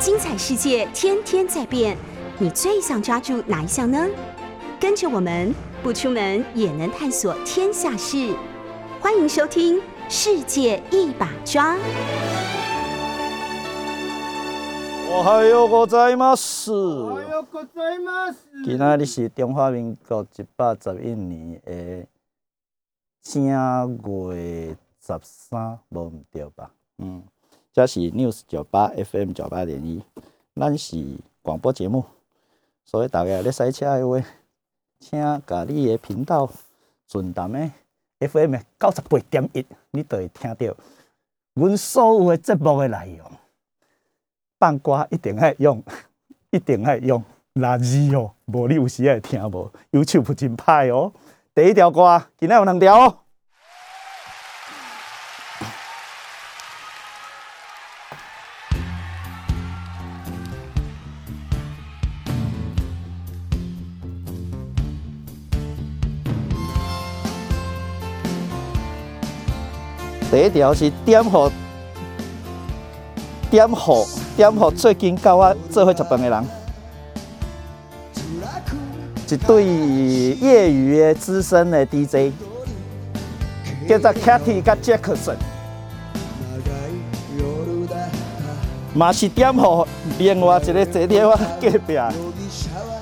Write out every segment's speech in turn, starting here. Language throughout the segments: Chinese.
精彩世界天天在变，你最想抓住哪一项呢？跟着我们不出门也能探索天下事，欢迎收听《世界一把抓》。おはようございます。おはようございます。今仔日是中华民国一百十一年的正月十三，无毋对吧？嗯， 这是 News 九八 FM 九八点一，咱是广播节目，所以大家咧驶车的话，请甲你的频道顺淡的 FM 九十八点一，你就会听到阮所有的节目的内容。放歌一定爱用，一定爱用垃圾哦，无你有时会听无，YouTube 真歹哦。第一条歌，今仔有两条哦。第一条是点火点火点火最近甲我做伙食饭的人，一对业余的资深的 DJ，叫做 Katy 甲 Jackson，嘛是点火另外一个坐在我隔壁。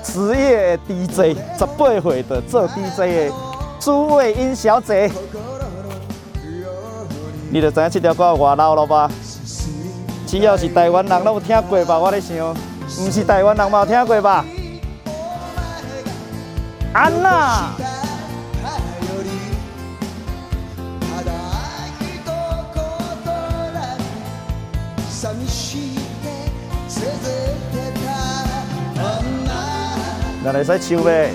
职业的 DJ，十八岁的做 DJ 的朱卫英小姐，你就知影这条歌有偌老了吧？只要是台湾人，拢有听过吧？我咧想，毋是台湾人嘛有听过吧？安娜，咱来使唱呗。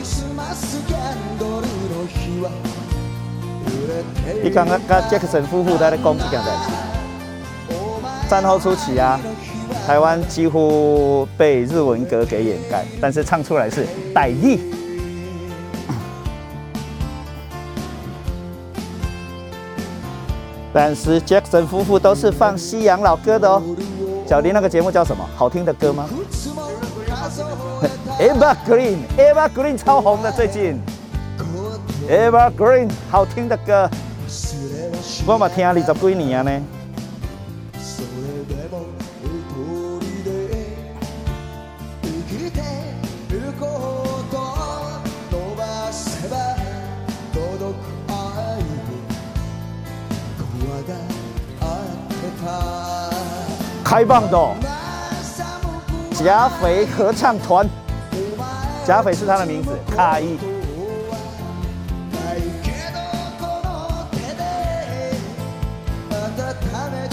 你刚刚甲杰克森夫妇在咧讲这件代志。战后初期啊，台湾几乎被日文歌给掩盖，但是唱出来是傣语。但是 Jackson 夫妇都是放西洋老歌的哦。小林那个节目叫什么？好听的歌吗？Evergreen，Evergreen 超红的最近。Evergreen 好听的歌，我嘛听二十几年啊呢。开放的加肥合唱团，加肥是他的名字，卡伊。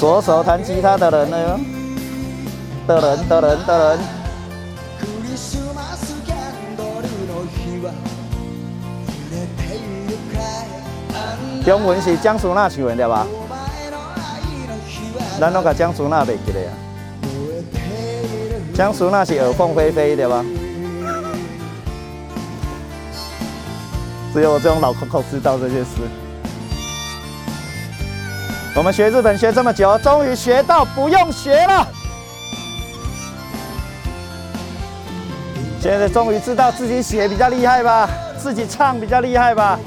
左手弹吉他的人呢？的人的人的人。中文是江苏那唱的对吧？咱拢甲江苏那袂记咧啊。江苏那是耳凤飞飞对吧？只有我这种老 Coco 知道这些事。我们学日本学这么久，终于学到不用学了。现在终于知道自己写比较厉害吧，自己唱比较厉害吧。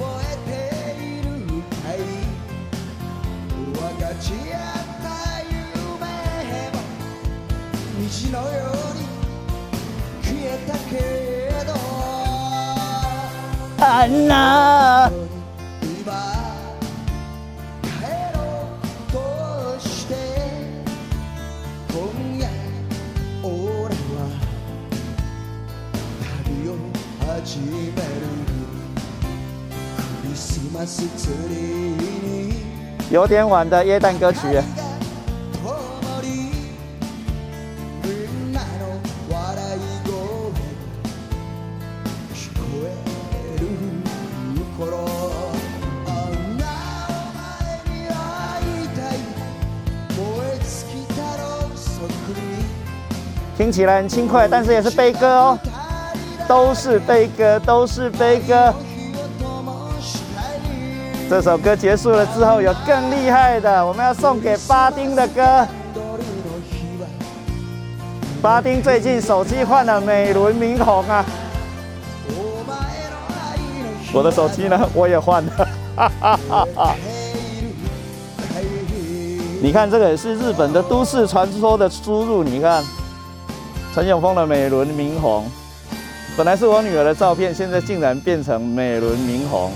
有点晚的耶诞歌曲。听起来很轻快，但是也是悲歌哦，都是悲歌，都是悲歌。这首歌结束了之后，有更厉害的，我们要送给巴丁的歌。巴丁最近手机换了美轮明宏啊！我的手机呢？我也换了。你看，这个也是日本的都市传说的输入。你看，陈永峰的美轮明宏，本来是我女儿的照片，现在竟然变成美轮明宏。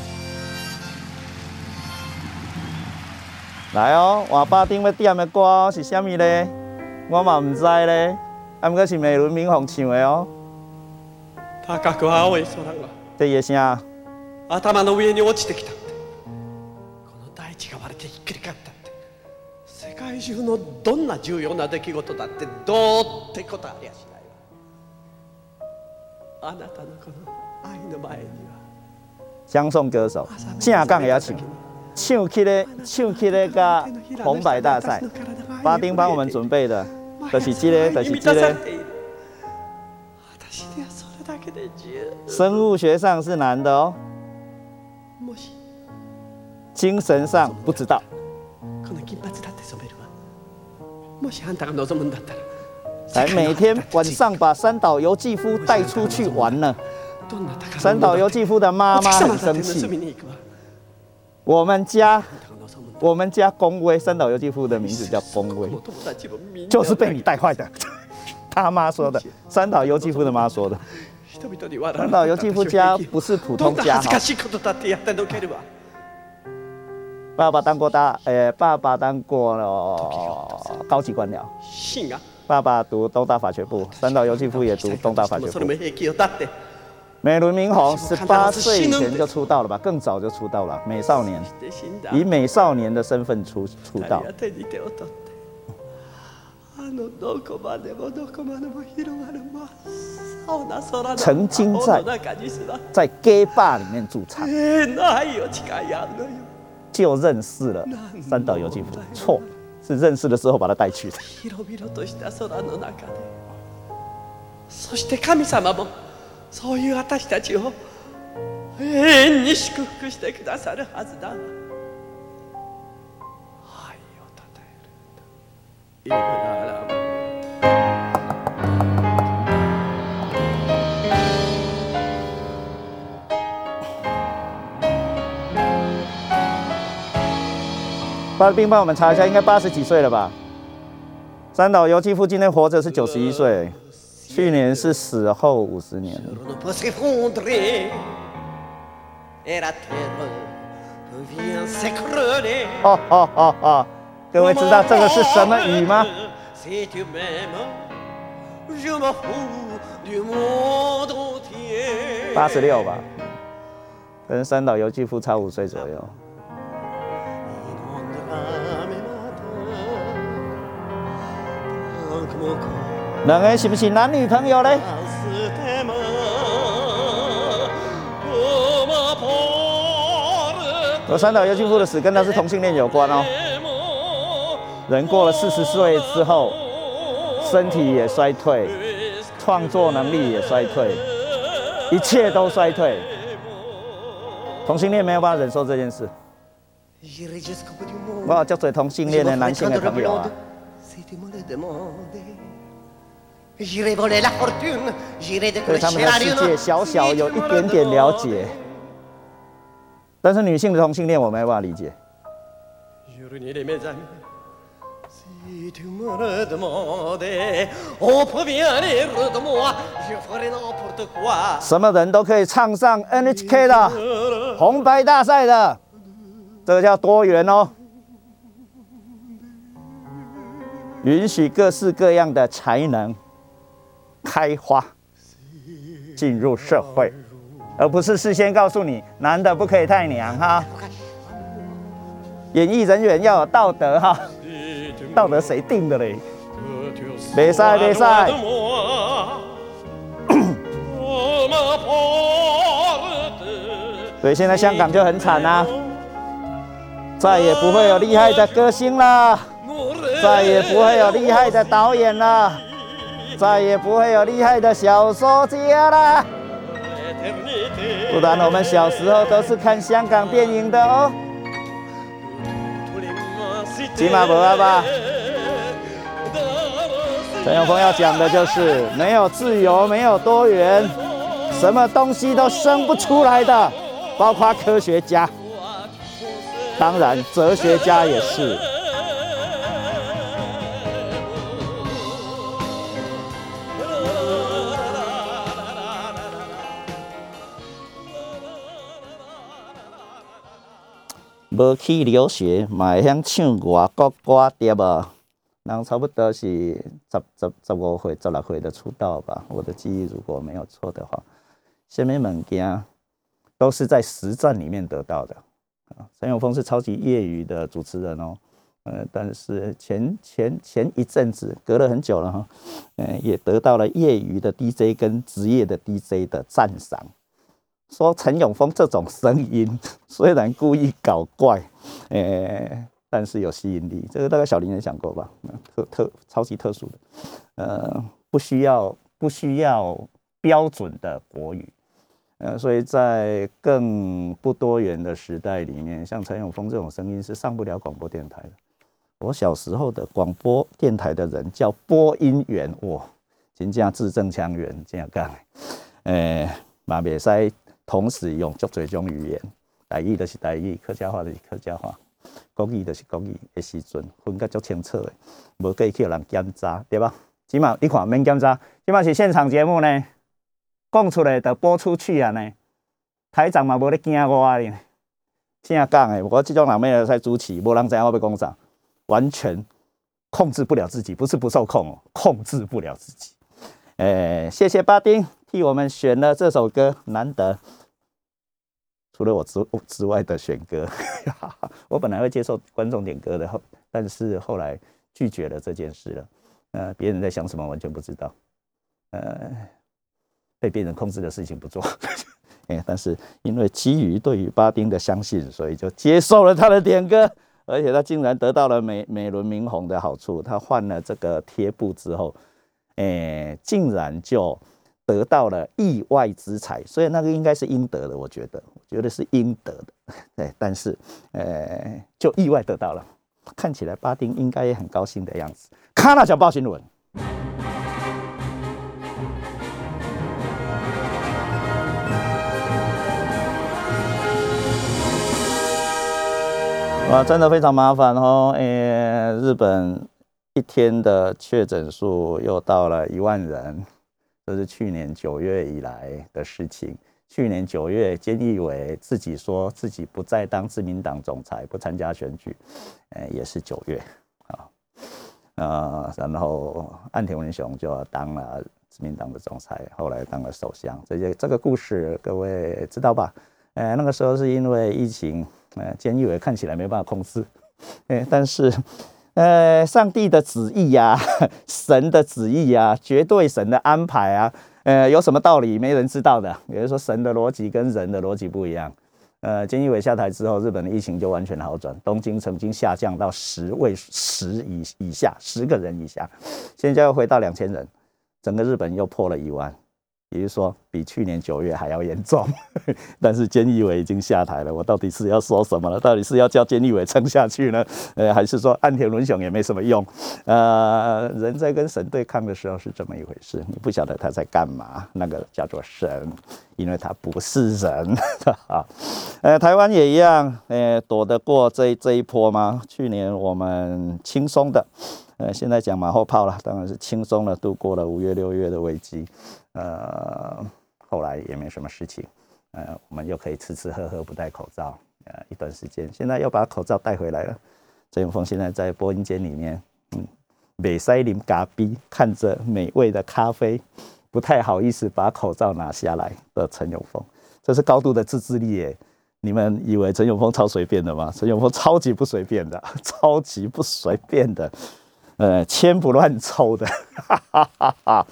来哦，换巴丁要点的歌是虾米呢？我嘛唔知咧，啊，毋过是美轮明宏唱的哦。高く青い空が这一声，頭の上に落ちてきたってこの大地が割れてひっくり返ったって世界中のどんな重要な出来事だってどうってことありゃしないわあなたのこの愛の前には相送歌手，正港也唱， 唱起咧，唱起咧，甲红白大赛，巴丁帮我们准备的，就是这个，就是这个。私にはそれだけで十生物学上是男的哦，もし精神上不知道。この金髪だって染めるわもしあんたが望むんだったら来，每天晚上把三岛由纪夫带出去玩呢。どんな宝物三岛由纪夫的妈妈很生お月様だって盗み气。 に行くわ我们家，あんたが望むんだ我们家公威，三岛由纪夫的名字叫公威，お友達もみんな就是被你带坏的。他妈说的，三岛由纪夫的妈说的。人々に笑三岛由纪夫家不是普通家哈どんな恥ずか，しいことだってやってのけるわ爸爸当过大，呃，爸爸当过、呃、高级官僚，真が爸爸读东大法学部，三岛由纪夫也读东大法学部 美轮明宏十八岁以前就出道了吧，更早就出道了，美少年，で死んだ以美少年的身份出出道二人。が手に手を取ってあのどこまでもどこまでも広がる真っ青な空の曾经在青の中にすら在 gay bar 里面驻唱，永遠の愛を誓い合うのよ就认识了三岛由纪夫。错，是认识的时候把他带去的。 そういう私たちを永遠に祝福してくださるはずだ。愛をたたえるんだ。イブララム巴尔兵帮我们查一下，应该八十几岁了吧？三岛由纪夫今天活着是九十一岁，去年是死后五十年了。各位知道这个是什么雨吗？八十六吧，跟三岛由纪夫差五岁左右。两个是不是男女朋友呢？我三岛由纪夫的死跟他是同性恋有关哦。人过了四十岁之后，身体也衰退，创作能力也衰退，一切都衰退。同性恋没有办法忍受这件事。哇，叫嘴同性恋的男性的朋友啊。对他们的世界小小有一点点了解。但是女性的同性恋我没办法理解？什么人都可以唱上 nhk 的红白大赛的这个叫多元哦。允许各式各样的才能。开花，进入社会，而不是事先告诉你男的不可以太娘哈。演艺人员要有道德哈道德谁定的嘞别赛别. Oh, porte 所以现在香港就很惨啊，再也不会有厉害的歌星了。再也不会有厉害的导演了，再也不会有厉害的小说家了。不然我们小时候都是看香港电影的哦。起码不要吧陈永峰要讲的就是没有自由，没有多元，什么东西都生不出来的，包括科学家，当然哲学家也是。无去留学，嘛会晓唱外国歌对无？人差不多是十十十五岁、十六岁的出道吧。我的记忆如果没有错的话，什么物件都是在实战里面得到的。陈永峰是超级业余的主持人哦，呃，但是前前前一阵子隔了很久了哈，嗯，也得到了业余的 DJ 跟职业的 DJ 的赞赏。说陈永峰这种声音 虽然故意搞怪，诶，但是有吸引力。这个大概小林也想过吧？特特超级特殊的，呃，不需要不需要标准的国语，呃，所以在更不多元的时代里面，像陈永峰这种声音是上不了广播电台的。我小时候的广播电台的人叫播音员，哇，人家字正腔圆这样讲，诶，马别塞。同时用足多种语言，台语就是台语，客家话就是客家话，国语就是国语的时阵，分得足清楚的，无计去人检查，对吧？起码你看免检查，起码是现场节目呢，讲出来就播出去啊呢。台长嘛无咧惊我啊，正讲诶，我这种人要在主持，无人知我要讲啥，完全控制不了自己，不是不受控哦，控制不了自己。诶，谢谢巴丁替我们选了这首歌，难得。除了我之之外的选歌，我本来会接受观众点歌的，后但是后来拒绝了这件事了。呃，别人在想什么完全不知道，呃，被别人控制的事情不做。哎，但是因为基于对于巴丁的相信，所以就接受了他的点歌，而且他竟然得到了美美轮明宏的好处。他换了这个贴布之后，哎，竟然就。得到了意外之财，所以那个应该是应得的，我觉得，我觉得是应得的，对。但是，呃，就意外得到了，看起来巴丁应该也很高兴的样子。看那小报新闻，哇，真的非常麻烦哦。诶，日本一天的确诊数又到了一万人。这是去年九月以来的事情。去年九月，菅义伟自己说自己不再当自民党总裁，不参加选举。呃，也是九月啊，呃，然后岸田文雄就当了自民党的总裁，后来当了首相。这些这个故事各位知道吧？呃，那个时候是因为疫情，呃，菅义伟看起来没办法控制，哎，但是。呃，上帝的旨意呀，神的旨意呀，绝对神的安排啊，呃，有什么道理没人知道的？也就说，神的逻辑跟人的逻辑不一样。呃，菅义伟下台之后，日本的疫情就完全好转，东京曾经下降到十位十以以下，十个人以下，现在又回到两千人，整个日本又破了一万。也就是说，比去年九月还要严重，但是菅义伟已经下台了。我到底是要说什么了？到底是要叫菅义伟撑下去呢？呃，还是说岸田文雄也没什么用？呃，人在跟神对抗的时候是这么一回事，你不晓得他在干嘛。那个叫做神，因为他不是人 啊。呃，台湾也一样，呃，躲得过这这一波吗？去年我们轻松的。呃，现在讲马后炮了，当然是轻松的度过了五月六月的危机，呃，后来也没什么事情，呃，我们又可以吃吃喝喝不戴口罩，呃，一段时间，现在又把口罩带回来了。陈永峰现在在播音间里面，嗯，美塞林嘎逼，看着美味的咖啡，不太好意思把口罩拿下来的陈永峰，这是高度的自制力耶。你们以为陈永峰超随便的吗？陈永峰超级不随便的，超级不随便的。呃，千不乱抽的，哈哈哈哈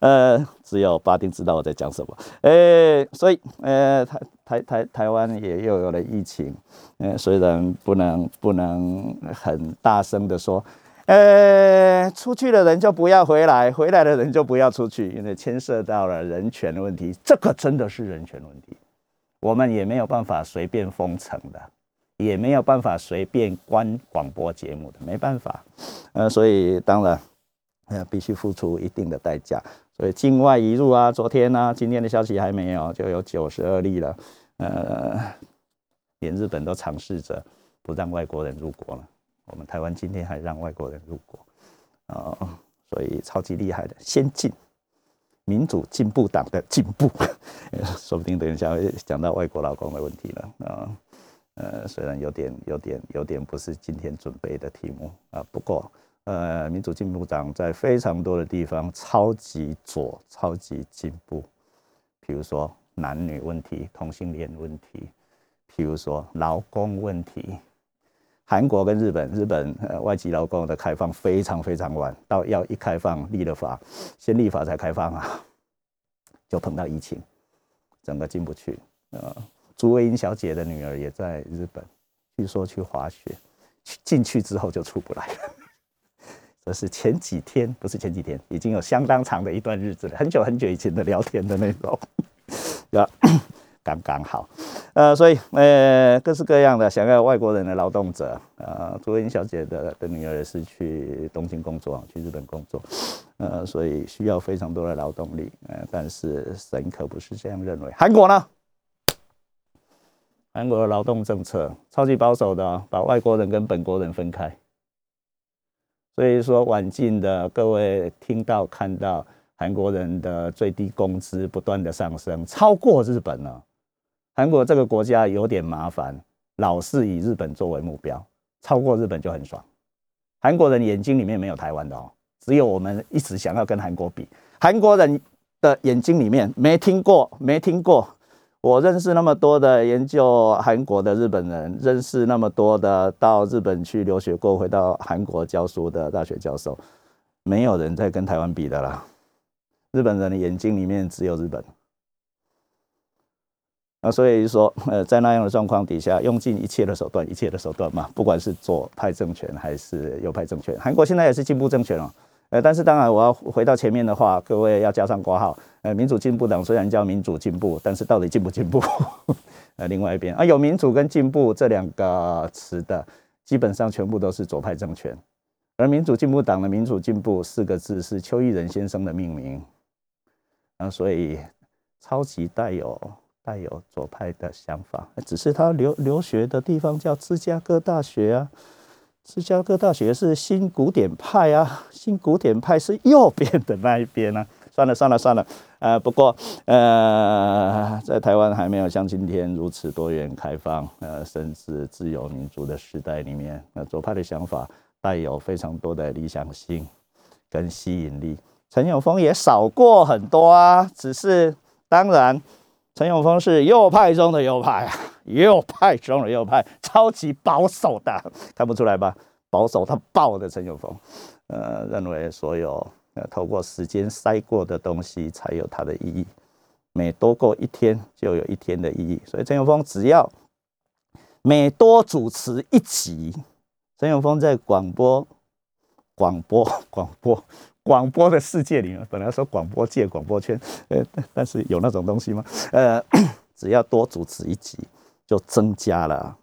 呃，只有巴丁知道我在讲什么。呃，所以，呃，台台台台湾也又有了疫情。呃，虽然不能不能很大声的说，呃，出去的人就不要回来，回来的人就不要出去，因为牵涉到了人权的问题。这个真的是人权问题，我们也没有办法随便封城的。也没有办法随便关广播节目的，没办法，呃，所以当然，呃，必须付出一定的代价。所以境外移入啊，昨天呢，今天的消息还没有，就有九十二例了。呃，连日本都尝试着不让外国人入国了，我们台湾今天还让外国人入国，啊，所以超级厉害的先进民主进步党的进步，说不定等一下会讲到外国劳工的问题了啊。呃，虽然有点、有点、有点不是今天准备的题目啊，不过。呃，民主进步党在非常多的地方超级左、超级进步，比如说男女问题、同性恋问题，譬如说劳工问题。韩国跟日本，日本呃外籍劳工的开放非常非常晚，到要一开放立了法，先立法才开放啊，就碰到疫情，整个进不去。呃，朱薇英小姐的女儿也在日本，据说去滑雪，进去之后就出不来了。而是前几天，不是前几天，已经有相当长的一段日子了，很久很久以前的聊天的那种，啊，刚刚好，呃，所以呃，各式各样的想要外国人的劳动者，呃，朱茵小姐的的女儿也是去东京工作，去日本工作，呃，所以需要非常多的劳动力，呃，但是神可不是这样认为。韩国呢？韩国的劳动政策超级保守的，把外国人跟本国人分开。所以说，晚近的各位听到看到韩国人的最低工资不断的上升，超过日本了。韩国这个国家有点麻烦，老是以日本作为目标，超过日本就很爽。韩国人眼睛里面没有台湾的哦，只有我们一直想要跟韩国比。韩国人的眼睛里面没听过，没听过。我认识那么多的研究韩国的日本人，认识那么多的到日本去留学过、回到韩国教书的大学教授，没有人在跟台湾比的啦。日本人的眼睛里面只有日本。那所以说，呃，在那样的状况底下，用尽一切的手段，一切的手段嘛，不管是左派政权还是右派政权，韩国现在也是进步政权了。呃，但是当然，我要回到前面的话，各位要加上括号。呃，民主进步党虽然叫民主进步，但是到底进不进步？呃，另外一边啊，有民主跟进步这两个词的，基本上全部都是左派政权。而民主进步党的民主进步四个字是邱毅仁先生的命名，啊，所以超级带有带有左派的想法，只是他留留学的地方叫芝加哥大学啊。芝加哥大学是新古典派啊，新古典派是右边的那一边呢。算了算了算了，呃，不过呃，在台湾还没有像今天如此多元开放，呃，甚至自由民主的时代里面，那左派的想法带有非常多的理想性跟吸引力。陈永峰也少过很多啊，只是当然，陈永峰是右派中的右派啊。右派中的右派，超级保守的，看不出来吧？保守他爆的陈永峰，呃，认为所有呃透过时间筛过的东西才有它的意义，每多过一天就有一天的意义。所以陈永峰只要每多主持一集，陈永峰在广播、广播、广播、广播的世界里面，本来说广播界、广播圈，呃，但是有那种东西吗？呃，只要多主持一集。就增加了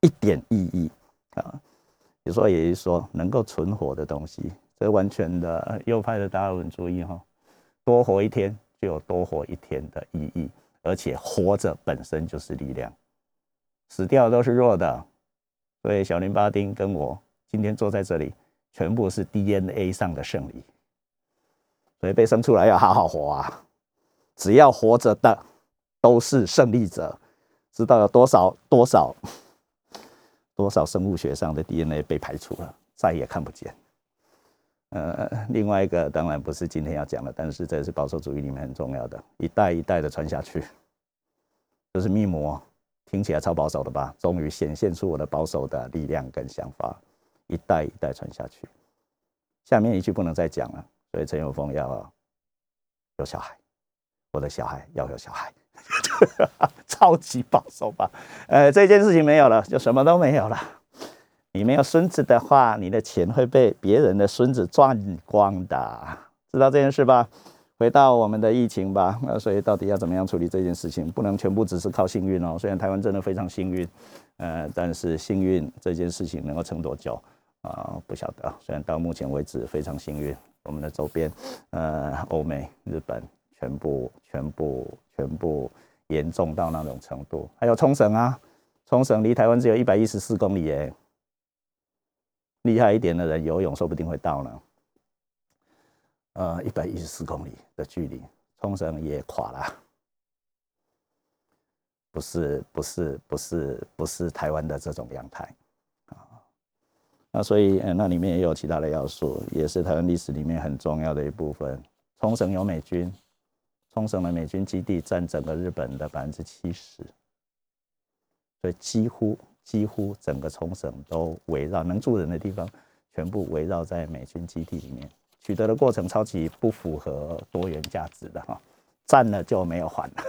一点意义啊，有时候也是说能够存活的东西，这完全的右派的达尔文主义哈，多活一天就有多活一天的意义，而且活着本身就是力量，死掉都是弱的，所以小林巴丁跟我今天坐在这里，全部是 DNA 上的胜利，所以被生出来要好好活啊，只要活着的都是胜利者。知道有多少多少 多少生物学上的 DNA 被排除了，再也看不见。呃，另外一个当然不是今天要讲的，但是这是保守主义里面很重要的，一代一代的传下去，就是密谋，听起来超保守的吧？终于显现出我的保守的力量跟想法，一代一代传下去。下面一句不能再讲了，所以陈友峰要有小孩，我的小孩要有小孩。超级保守吧，呃，这件事情没有了，就什么都没有了。你没有孙子的话，你的钱会被别人的孙子赚光的，知道这件事吧？回到我们的疫情吧，那所以到底要怎么样处理这件事情？不能全部只是靠幸运哦。虽然台湾真的非常幸运，呃，但是幸运这件事情能够撑多久啊？不晓得。虽然到目前为止非常幸运，我们的周边，呃，欧美、日本，全部、全部、全部严重到那种程度。还有冲绳啊，冲绳离台湾只有一百一十四公里耶，厉害一点的人游泳说不定会到呢。呃，一百一十四公里的距离，冲绳也垮了。不是不是不是不是台湾的这种阳台，那所以那里面也有其他的要素，也是台湾历史里面很重要的一部分。冲绳有美军，冲绳的美军基地占整个日本的百分之七十，所以几乎几乎整个冲绳都围绕能住人的地方，全部围绕在美军基地里面。取得的过程超级不符合多元价值的哈，占了就没有还了。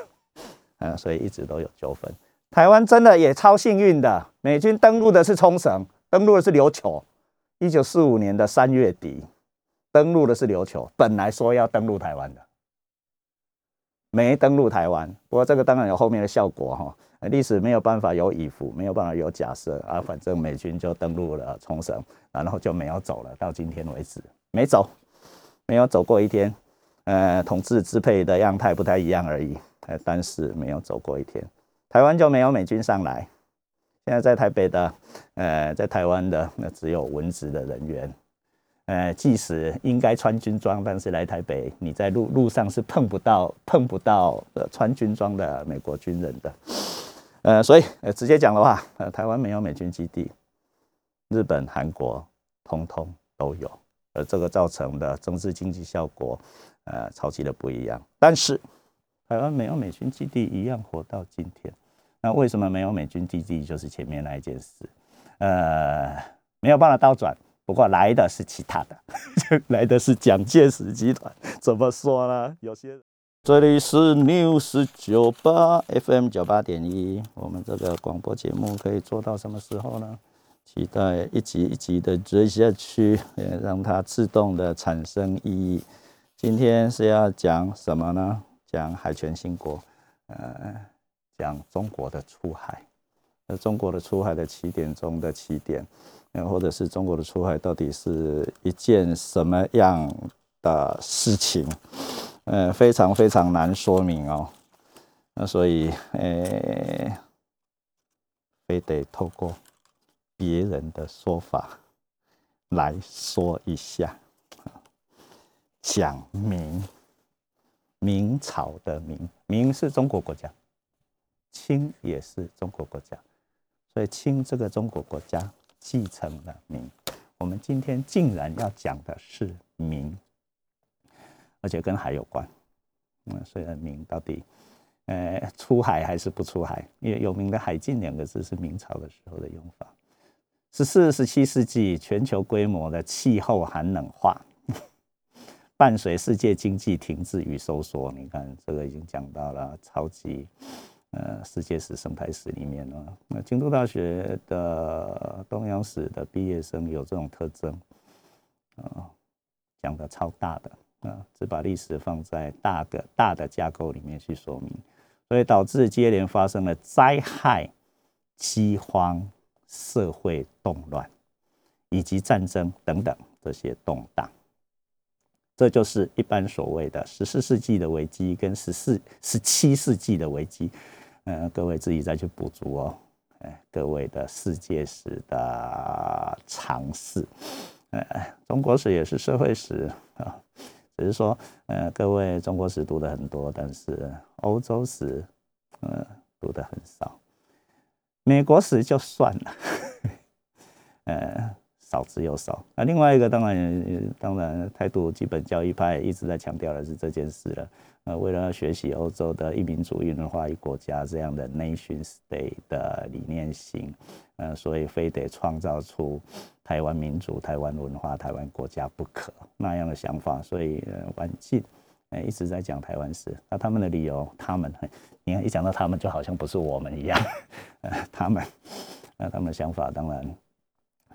嗯，所以一直都有纠纷。台湾真的也超幸运的，美军登陆的是冲绳，登陆的是琉球。一九四五年的三月底，登陆的是琉球，本来说要登陆台湾的，没登陆台湾。不过这个当然有后面的效果哈，历史没有办法有以服，没有办法有假设啊。反正美军就登陆了冲绳，然后就没有走了，到今天为止没走，没有走过一天。呃，统治支配的样态不太一样而已。呃，但是没有走过一天，台湾就没有美军上来。现在在台北的，呃，在台湾的那只有文职的人员。呃，即使应该穿军装，但是来台北，你在路路上是碰不到碰不到呃穿军装的美国军人的。呃，所以呃直接讲的话，呃，台湾没有美军基地，日本、韩国通通都有，而这个造成的政治经济效果，呃，超级的不一样。但是。台湾没有美军基地一样活到今天，那为什么没有美军基地？就是前面那一件事，呃，没有办法倒转。不过来的是其他的，来的是蒋介石集团。怎么说呢？有些这里是 News 九八 FM 九八点一，我们这个广播节目可以做到什么时候呢？期待一集一集的追下去，让它自动的产生意义。今天是要讲什么呢？讲海权兴国，呃，讲中国的出海，那中国的出海的起点中的起点，呃，或者是中国的出海到底是一件什么样的事情，呃，非常非常难说明哦。那所以，呃，非得透过别人的说法来说一下，讲明。明朝的明，明是中国国家，清也是中国国家，所以清这个中国国家继承了明。我们今天竟然要讲的是明，而且跟海有关。嗯，虽然明到底，呃，出海还是不出海？因为有名的“海禁”两个字是明朝的时候的用法。十四、十七世纪全球规模的气候寒冷化。伴随世界经济停滞与收缩，你看这个已经讲到了超级呃世界史生态史里面呢。那京都大学的东洋史的毕业生有这种特征啊，讲的超大的啊，只把历史放在大的大的架构里面去说明，所以导致接连发生了灾害、饥荒、社会动乱以及战争等等这些动荡。这就是一般所谓的十四世纪的危机跟十四、十七世纪的危机，嗯，各位自己再去补足哦，哎，各位的世界史的尝试，呃，中国史也是社会史啊，只是说，呃，各位中国史读的很多，但是欧洲史，嗯，读的很少，美国史就算了，之又少。那另外一个当然，当然态度基本教育派一直在强调的是这件事了。呃，为了要学习欧洲的一民主义文化一国家这样的 nation state 的理念型，呃，所以非得创造出台湾民主、台湾文化、台湾国家不可那样的想法。所以，晚进呃一直在讲台湾事。那他们的理由，他们很你看一讲到他们，就好像不是我们一样。呃，他们那他们的想法当然。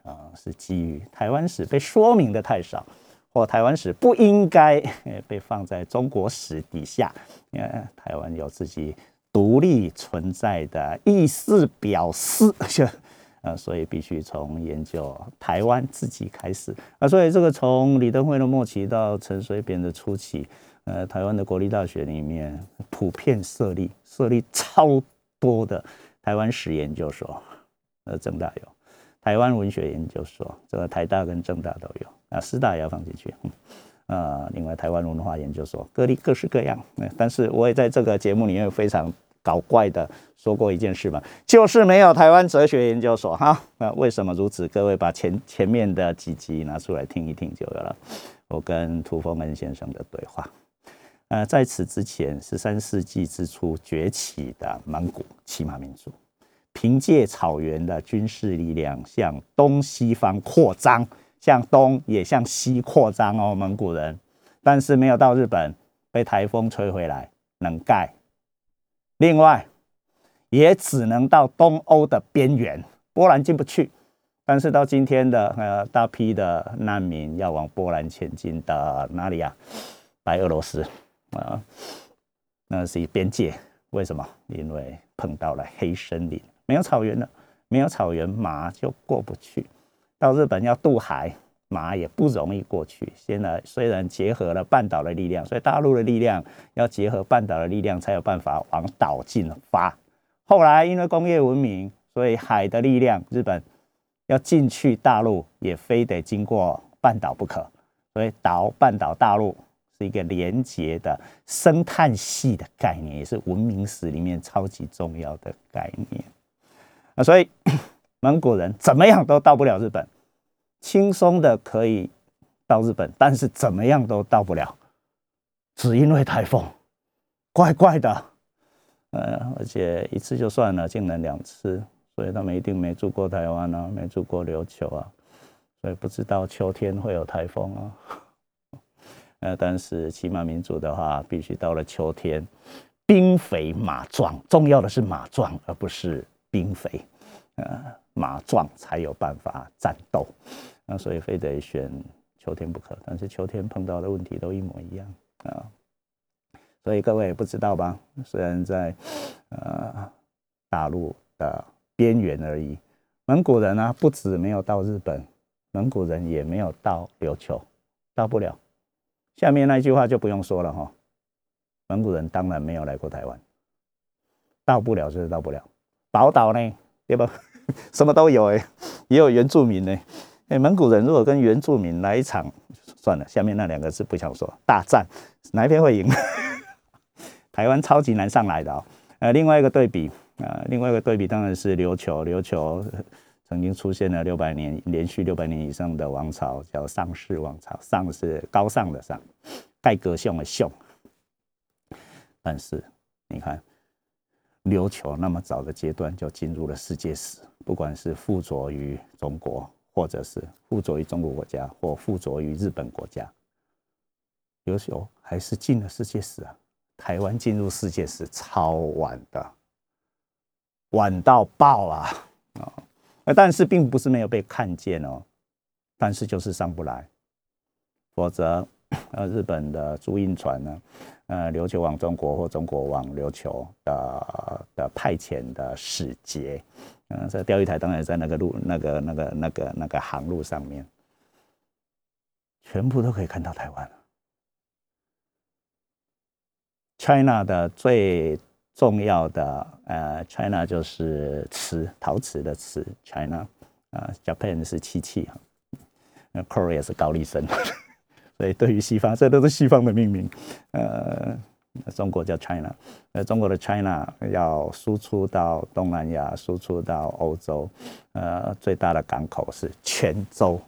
啊，是基于台湾史被说明的太少，或台湾史不应该被放在中国史底下。呃，台湾有自己独立存在的意思表示，呃，所以必须从研究台湾自己开始啊。所以这个从李登辉的末期到陈水扁的初期，呃，台湾的国立大学里面普遍设立设立超多的台湾史研究所，呃，政大有台湾文学研究所，这个台大跟政大都有啊，师大也要放进去，呃，另外台湾文化研究所各地各式各样。但是我也在这个节目里面非常。搞怪的说过一件事嘛，就是没有台湾哲学研究所哈。那为什么如此？各位把前前面的几集拿出来听一听就有了。我跟涂峰恩先生的对话。呃，在此之前，十三世纪之初崛起的蒙古骑马民族，凭借草原的军事力量向东西方扩张，向东也向西扩张哦，蒙古人。但是没有到日本，被台风吹回来，能盖。另外，也只能到东欧的边缘，波兰进不去。但是到今天的呃大批的难民要往波兰前进的哪里啊？白俄罗斯啊，那是边界。为什么？因为碰到了黑森林，没有草原了，没有草原，马就过不去。到日本要渡海。马也不容易过去。现在 虽然结合了半岛的力量，所以大陆的力量要结合半岛的力量，才有办法往岛进发。后来因为工业文明，所以海的力量，日本要进去大陆也非得经过半岛不可。所以岛、半岛、大陆是一个连结的生态系的概念，也是文明史里面超级重要的概念。啊，所以 蒙古人怎么样都到不了日本。轻松的可以到日本，但是怎么样都到不了，只因为台风，怪怪的。呃，而且一次就算了，竟然两次，所以他们一定没住过台湾啊，没住过琉球啊，所以不知道秋天会有台风啊。呃，但是骑马民族的话，必须到了秋天，兵肥马壮，重要的是马壮，而不是兵肥。呃，马壮才有办法战斗。那所以非得选秋天不可，但是秋天碰到的问题都一模一样啊，所以各位也不知道吧？虽然在呃大陆的边缘而已，蒙古人呢不止没有到日本，蒙古人也没有到琉球，到不了。下面那句话就不用说了哈，蒙古人当然没有来过台湾，到不了就是到不了。宝岛呢，对吧？什么都有哎，也有原住民呢。哎，蒙古人如果跟原住民来一场，算了，下面那两个字不想说，大战哪一边会赢？台湾超级难上来的哦。呃，另外一个对比啊，另外一个对比当然是琉球，琉球曾经出现了六百年，连续六百年以上的王朝，叫上世王朝，上是高尚的上，盖格雄的雄。但是你看，琉球那么早的阶段就进入了世界史，不管是附着于中国。或者是附着于中国国家，或附着于日本国家，琉球还是进了世界史啊？台湾进入世界史超晚的，晚到爆啊！啊，但是并不是没有被看见哦，但是就是上不来，否则，呃，日本的租印船呢，呃，琉球往中国或中国往琉球的的派遣的使节。嗯，这钓鱼台当然在那个路、那个、那个、那个、那个航路上面，全部都可以看到台湾。China 的最重要的呃，China 就是瓷，陶瓷的瓷，China 啊，Japan 是漆器啊，那 Korea 是高丽参，所以对于西方，这都是西方的命名，呃。中国叫 China，呃，中国的 China 要输出到东南亚，输出到欧洲，呃，最大的港口是泉州，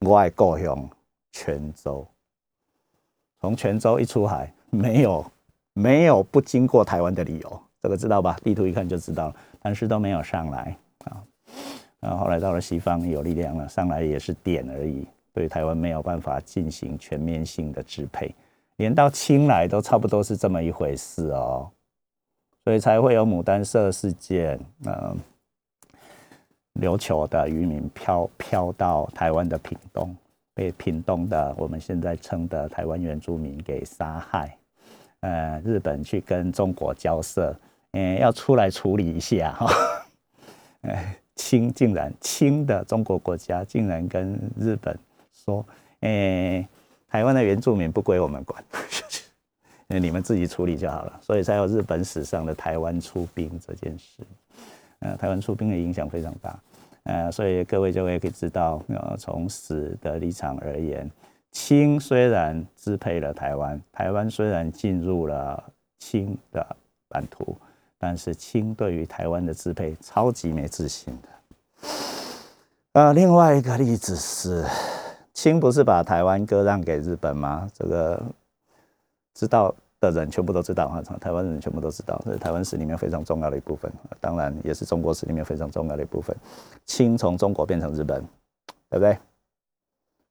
外国用泉州，从泉州一出海，没有没有不经过台湾的理由，这个知道吧？地图一看就知道了，但是都没有上来啊，然后后来到了西方有力量了，上来也是点而已，对台湾没有办法进行全面性的支配。连到清来都差不多是这么一回事哦，所以才会有牡丹社事件。嗯，琉球的渔民漂漂到台湾的屏东，被屏东的我们现在称的台湾原住民给杀害。呃，日本去跟中国交涉，嗯，要出来处理一下哈。哎，清竟然清的中国国家竟然跟日本说，诶，台湾的原住民不归我们管，你们自己处理就好了。所以才有日本史上的台湾出兵这件事。呃，台湾出兵的影响非常大。呃，所以各位就会可以知道，呃，从史的立场而言，清虽然支配了台湾，台湾虽然进入了清的版图。但是清对于台湾的支配超级没自信的。呃，另外一个例子是，清不是把台湾割让给日本吗？这个知道的人全部都知道啊，台湾人全部都知道，这是台湾史里面非常重要的一部分，当然也是中国史里面非常重要的一部分。清从中国变成日本，对不对？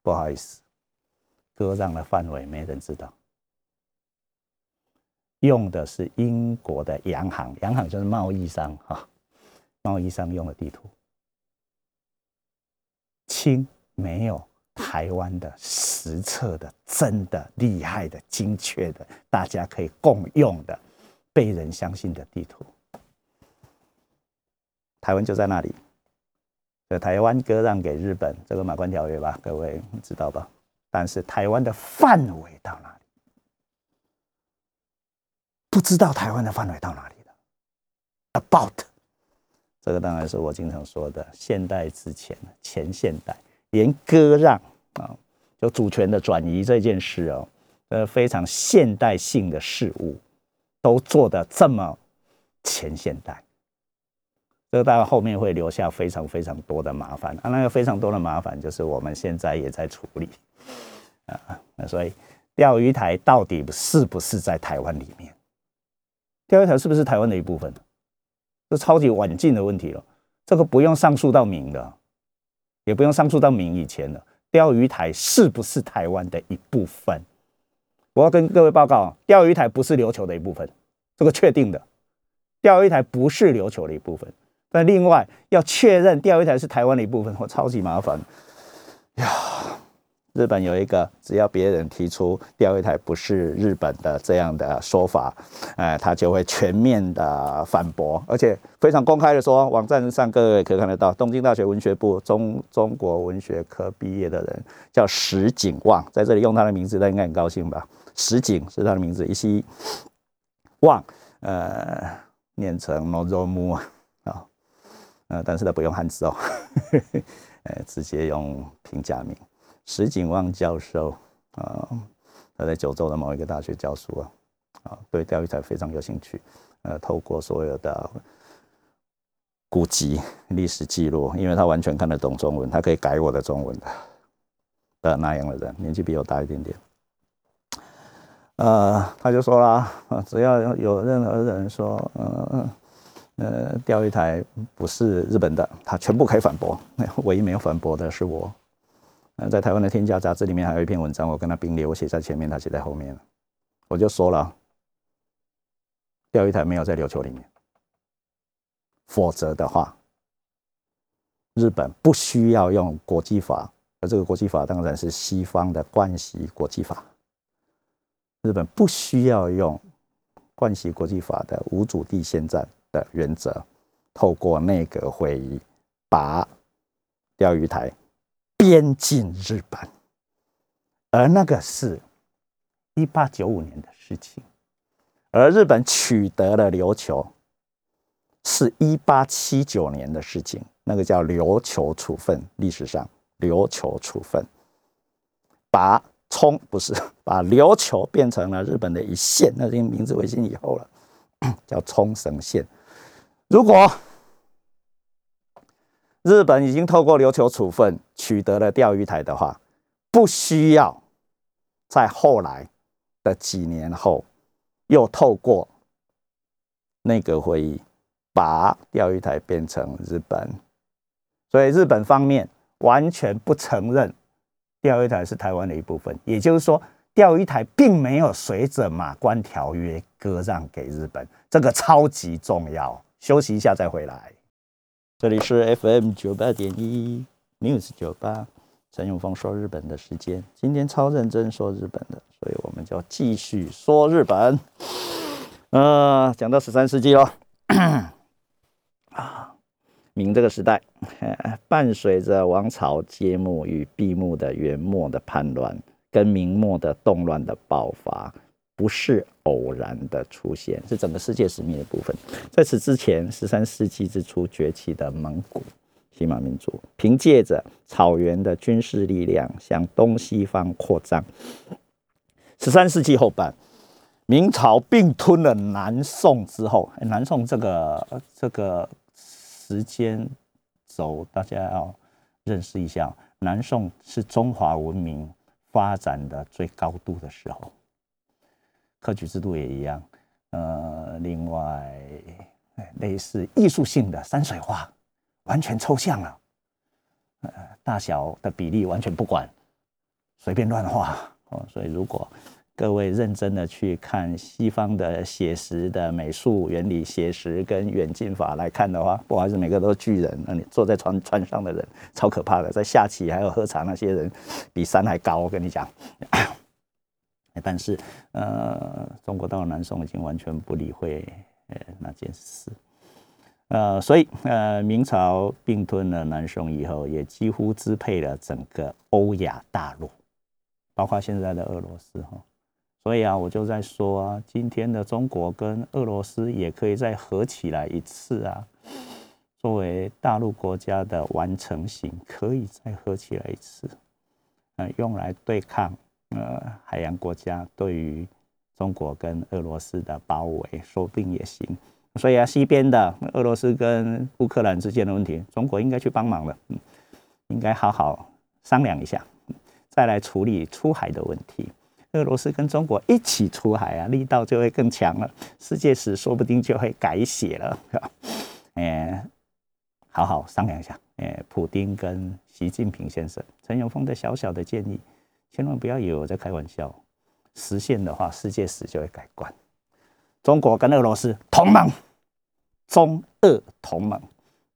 不好意思，割让的范围没人知道。用的是英国的洋行，洋行就是贸易商哈，贸易商用的地图。清没有台湾的实测的、真的厉害的、精确的，大家可以共用的、被人相信的地图。台湾就在那里，台湾割让给日本，这个马关条约吧，各位知道吧？但是台湾的范围到哪里？不知道台湾的范围到哪里了？About，这个当然是我经常说的，现代之前，前现代，连割让啊，就主权的转移这件事哦，呃，非常现代性的事物，都做的这么前现代，这个大概后面会留下非常非常多的麻烦啊，那个非常多的麻烦就是我们现在也在处理啊，那所以钓鱼台到底是不是在台湾里面？钓鱼台是不是台湾的一部分？这超级晚近的问题了。这个不用上诉到明的，也不用上溯到明以前了。钓鱼台是不是台湾的一部分？我要跟各位报告，钓鱼台不是琉球的一部分，这个确定的。钓鱼台不是琉球的一部分。但另外要确认钓鱼台是台湾的一部分，我超级麻烦呀。日本有一个，只要别人提出钓鱼台不是日本的这样的说法，哎，他就会全面的反驳，而且非常公开的说，网站上各位可以看得到，东京大学文学部中中国文学科毕业的人叫石井望，在这里用他的名字，他应该很高兴吧？石井是他的名字，一西望，呃，念成 nozomu 啊，呃，但是他不用汉字哦，呃，直接用平假名。石井旺教授啊，他在九州的某一个大学教书啊，啊，对钓鱼台非常有兴趣。呃，透过所有的古籍、历史记录，因为他完全看得懂中文，他可以改我的中文的的那样的人，年纪比我大一点点。呃，他就说啦，只要有任何人说，呃呃，钓鱼台不是日本的，他全部可以反驳。唯一没有反驳的是我。那在台湾的《天下》杂志里面还有一篇文章，我跟他并列，我写在前面，他写在后面我就说了，钓鱼台没有在琉球里面，否则的话，日本不需要用国际法，而这个国际法当然是西方的惯习国际法。日本不需要用惯习国际法的无主地现战的原则，透过内阁会议把钓鱼台。边境日本，而那个是一八九五年的事情，而日本取得了琉球，是一八七九年的事情，那个叫琉球处分，历史上琉球处分，把冲不是 把琉球变成了日本的一县，那经名字为姓以后了，叫冲绳县。如果日本已经透过琉球处分取得了钓鱼台的话，不需要在后来的几年后又透过内阁会议把钓鱼台变成日本，所以日本方面完全不承认钓鱼台是台湾的一部分。也就是说，钓鱼台并没有随着马关条约割让给日本，这个超级重要。休息一下再回来。这里是 FM 九八点一 News 九八，陈永峰说日本的时间，今天超认真说日本的，所以我们就继续说日本。呃，讲到十三世纪喽，啊，明这个时代，伴随着王朝揭幕与闭幕的元末的叛乱，跟明末的动乱的爆发，不是偶然的出现，是整个世界使命的部分。在此之前，十三世纪之初崛起的蒙古。西马民族凭借着草原的军事力量向东西方扩张。十三世纪后半，明朝并吞了南宋之后，南宋这个这个时间轴大家要认识一下。南宋是中华文明发展的最高度的时候，科举制度也一样。呃，另外类似艺术性的山水画。完全抽象了，呃，大小的比例完全不管，随便乱画哦。所以，如果各位认真的去看西方的写实的美术原理、写实跟远近法来看的话，不好意思，每个都是巨人。那你坐在船船上的人超可怕的，在下棋还有喝茶那些人比山还高。我跟你讲，但是呃，中国到了南宋已经完全不理会呃那件事。呃，所以呃，明朝并吞了南宋以后，也几乎支配了整个欧亚大陆，包括现在的俄罗斯哈。所以啊，我就在说啊，今天的中国跟俄罗斯也可以再合起来一次啊，作为大陆国家的完成型，可以再合起来一次，呃，用来对抗呃海洋国家对于中国跟俄罗斯的包围，说不定也行。所以啊，西边的俄罗斯跟乌克兰之间的问题，中国应该去帮忙了，嗯，应该好好商量一下，再来处理出海的问题。俄罗斯跟中国一起出海啊，力道就会更强了，世界史说不定就会改写了，是吧？哎，好好商量一下。哎，普丁跟习近平先生，陈永峰的小小的建议，千万不要以为我在开玩笑，实现的话，世界史就会改观。中国跟俄罗斯同盟，中俄同盟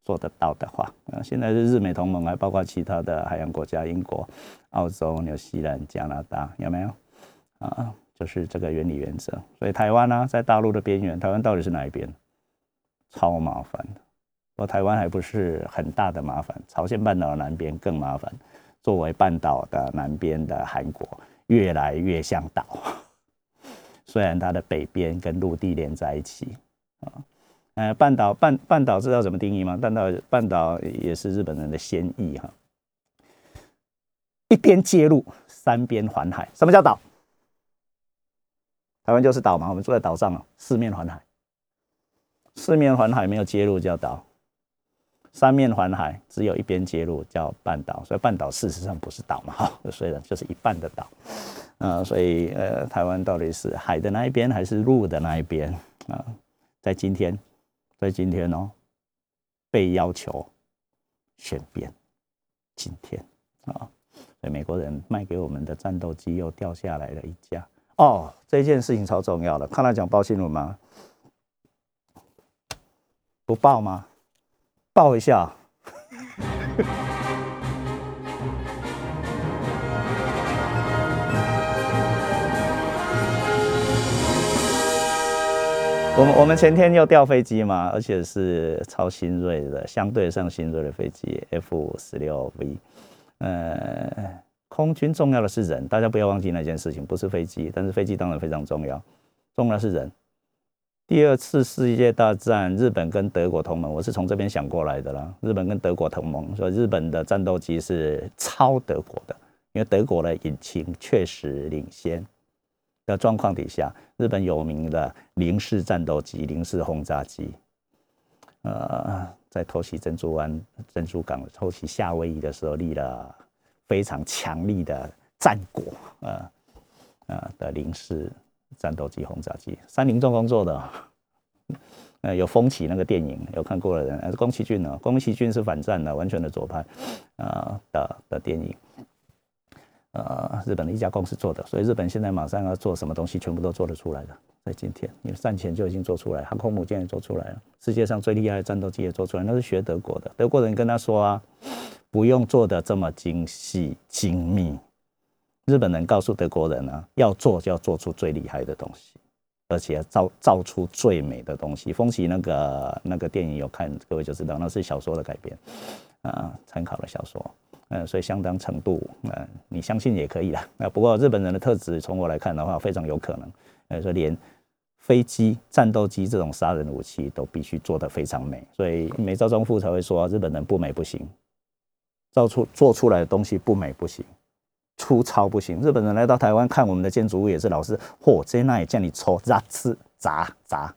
做得到的话，啊，现在是日美同盟，还包括其他的海洋国家，英国、澳洲、纽西兰、加拿大，有没有？啊，就是这个原理原则。所以台湾呢，在大陆的边缘，台湾到底是哪一边？超麻烦的。我台湾还不是很大的麻烦，朝鲜半岛的南边更麻烦。作为半岛的南边的韩国，越来越像岛。虽然它的北边跟陆地连在一起啊，呃，半岛半半岛知道怎么定义吗？半岛半岛也是日本人的先意哈，一边接入，三边环海。什么叫岛？台湾就是岛嘛，我们住在岛上啊，四面环海，四面环海没有接入叫岛，三面环海只有一边接入叫半岛，所以半岛事实上不是岛嘛，哈，虽然就是一半的岛。啊，所以呃，台湾到底是海的那一边还是陆的那一边啊？在今天，在今天哦，被要求选边。今天啊，所以美国人卖给我们的战斗机又掉下来了一架。哦，这件事情超重要的，看他讲报新闻吗？不报吗？抱一下。我们我们前天又调飞机嘛，而且是超新锐的，相对上新锐的飞机 F 十六 V。呃，空军重要的是人，大家不要忘记那件事情，不是飞机，但是飞机当然非常重要，重要的是人。第二次世界大战，日本跟德国同盟，我是从这边想过来的啦。日本跟德国同盟，所以日本的战斗机是超德国的，因为德国的引擎确实领先。的状况底下，日本有名的零式战斗机、零式轰炸机，呃，在偷袭珍珠湾、珍珠港、偷袭夏威夷的时候，立了非常强力的战果，呃，呃的零式战斗机、轰炸机，三菱重工做的，呃，有风起那个电影有看过的人，呃，宫崎骏呢，宫崎骏是反战的，完全的左派，啊的的电影。呃，日本的一家公司做的，所以日本现在马上要做什么东西，全部都做得出来的。在今天，因为战前就已经做出来，航空母舰也做出来了，世界上最厉害的战斗机也做出来，那是学德国的。德国人跟他说啊，不用做的这么精细精密。日本人告诉德国人呢，要做就要做出最厉害的东西，而且要造造出最美的东西。风起那个那个电影有看，各位就知道那是小说的改编啊，参考了小说，嗯，所以相当程度，嗯，你相信也可以啦。那不过日本人的特质，从我来看的话，非常有可能，呃，说连飞机、战斗机这种杀人武器都必须做得非常美，所以美照中富才会说日本人不美不行，造出做出来的东西不美不行。粗糙不行，日本人来到台湾看我们的建筑物也是老是，嚯，在那里叫你抽砸刺砸砸，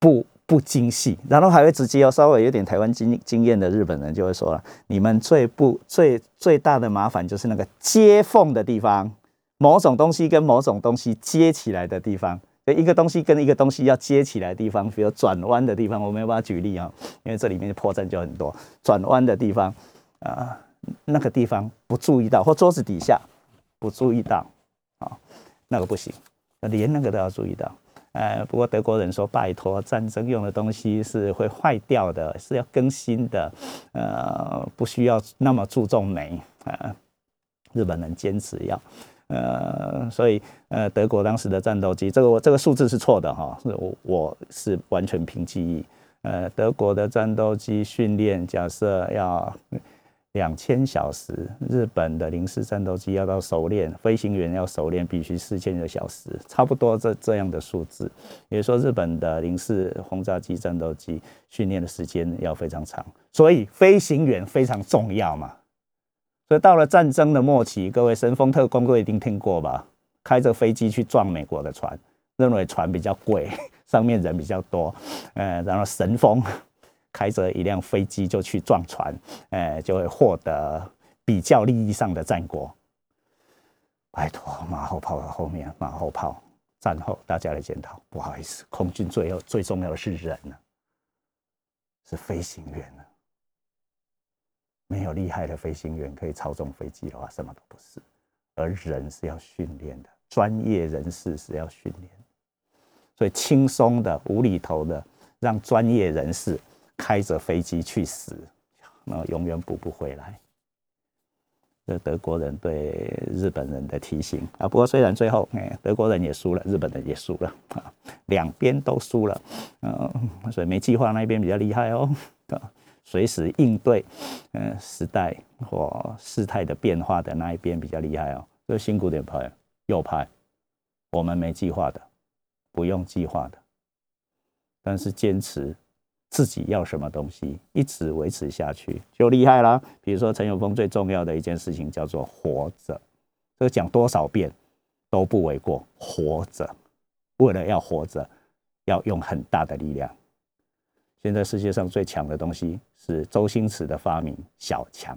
不不精细，然后还会直接哦稍微有点台湾经经验的日本人就会说了，你们最不最最大的麻烦就是那个接缝的地方，某种东西跟某种东西接起来的地方，一个东西跟一个东西要接起来的地方，比如转弯的地方，我没有办法举例啊，因为这里面的破绽就很多，转弯的地方啊。那个地方不注意到，或桌子底下不注意到，啊，那个不行，连那个都要注意到。呃，不过德国人说，拜托，战争用的东西是会坏掉的，是要更新的，呃，不需要那么注重美啊。日本人坚持要，呃，所以呃，德国当时的战斗机，这个我这个数字是错的哈，我我是完全凭记忆。呃，德国的战斗机训练，假设要。两千小时，日本的零式战斗机要到熟练，飞行员要熟练，必须四千个小时，差不多这这样的数字。也就是说，日本的零式轰炸机战斗机训练的时间要非常长，所以飞行员非常重要嘛。所以到了战争的末期，各位神风特工都一定听过吧？开着飞机去撞美国的船，认为船比较贵，上面人比较多，呃，然后神风。开着一辆飞机就去撞船，哎，就会获得比较利益上的战果。拜托，马后炮的后面，马后炮战后大家来检讨。不好意思，空军最后最重要的是人呢，是飞行员呢。没有厉害的飞行员可以操纵飞机的话，什么都不是。而人是要训练的，专业人士是要训练。所以轻松的、无厘头的，让专业人士。开着飞机去死，那永远补不回来。这德国人对日本人的提醒啊。不过虽然最后哎，德国人也输了，日本人也输了啊，两边都输了。嗯，所以没计划那一边比较厉害哦，随时应对嗯时代或事态的变化的那一边比较厉害哦。这辛苦点派右派，我们没计划的，不用计划的，但是坚持。自己要什么东西，一直维持下去就厉害了。比如说陈永峰最重要的一件事情叫做活着，这个讲多少遍都不为过。活着，为了要活着，要用很大的力量。现在世界上最强的东西是周星驰的发明——小强。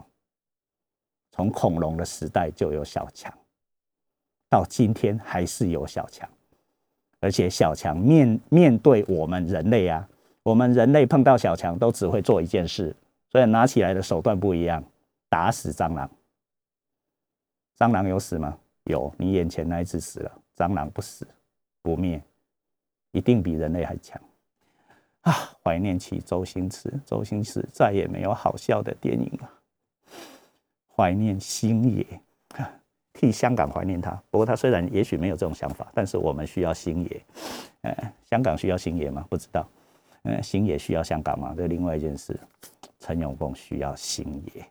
从恐龙的时代就有小强，到今天还是有小强，而且小强面面对我们人类啊。我们人类碰到小强都只会做一件事，所以拿起来的手段不一样，打死蟑螂。蟑螂有死吗？有，你眼前那一只死了，蟑螂不死不灭，一定比人类还强啊！怀念起周星驰，周星驰再也没有好笑的电影了。怀念星爷，替香港怀念他。不过他虽然也许没有这种想法，但是我们需要星爷。呃，香港需要星爷吗？不知道。嗯，星爷需要香港吗？这另外一件事。陈永峰需要星爷，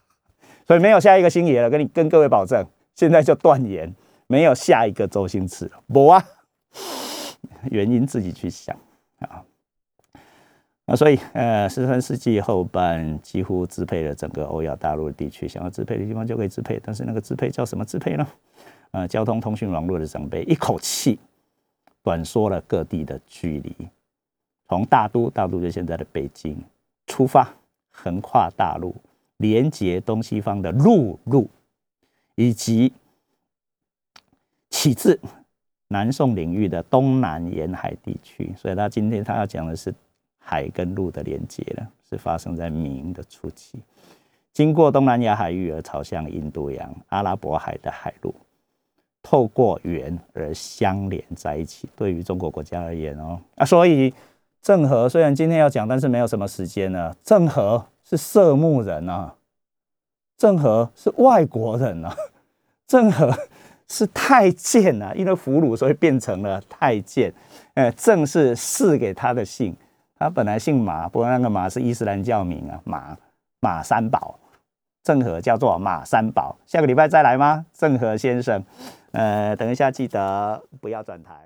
所以没有下一个星爷了。跟你跟各位保证，现在就断言没有下一个周星驰了。不啊，原因自己去想啊。那所以呃，十三世纪后半几乎支配了整个欧亚大陆地区，想要支配的地方就可以支配。但是那个支配叫什么支配呢？呃，交通通讯网络的整备，一口气短缩了各地的距离。从大都，大都就现在的北京出发，横跨大陆，连接东西方的陆路，以及起自南宋领域的东南沿海地区。所以，他今天他要讲的是海跟陆的连接了，是发生在明的初期，经过东南亚海域而朝向印度洋、阿拉伯海的海路，透过缘而相连在一起。对于中国国家而言哦，啊，所以。郑和虽然今天要讲，但是没有什么时间了。郑和是色目人啊，郑和是外国人啊，郑和是太监啊，因为俘虏所以变成了太监。呃，正是赐给他的姓，他本来姓马，不过那个马是伊斯兰教名啊，马马三宝，郑和叫做马三宝。下个礼拜再来吗？郑和先生，呃，等一下记得不要转台。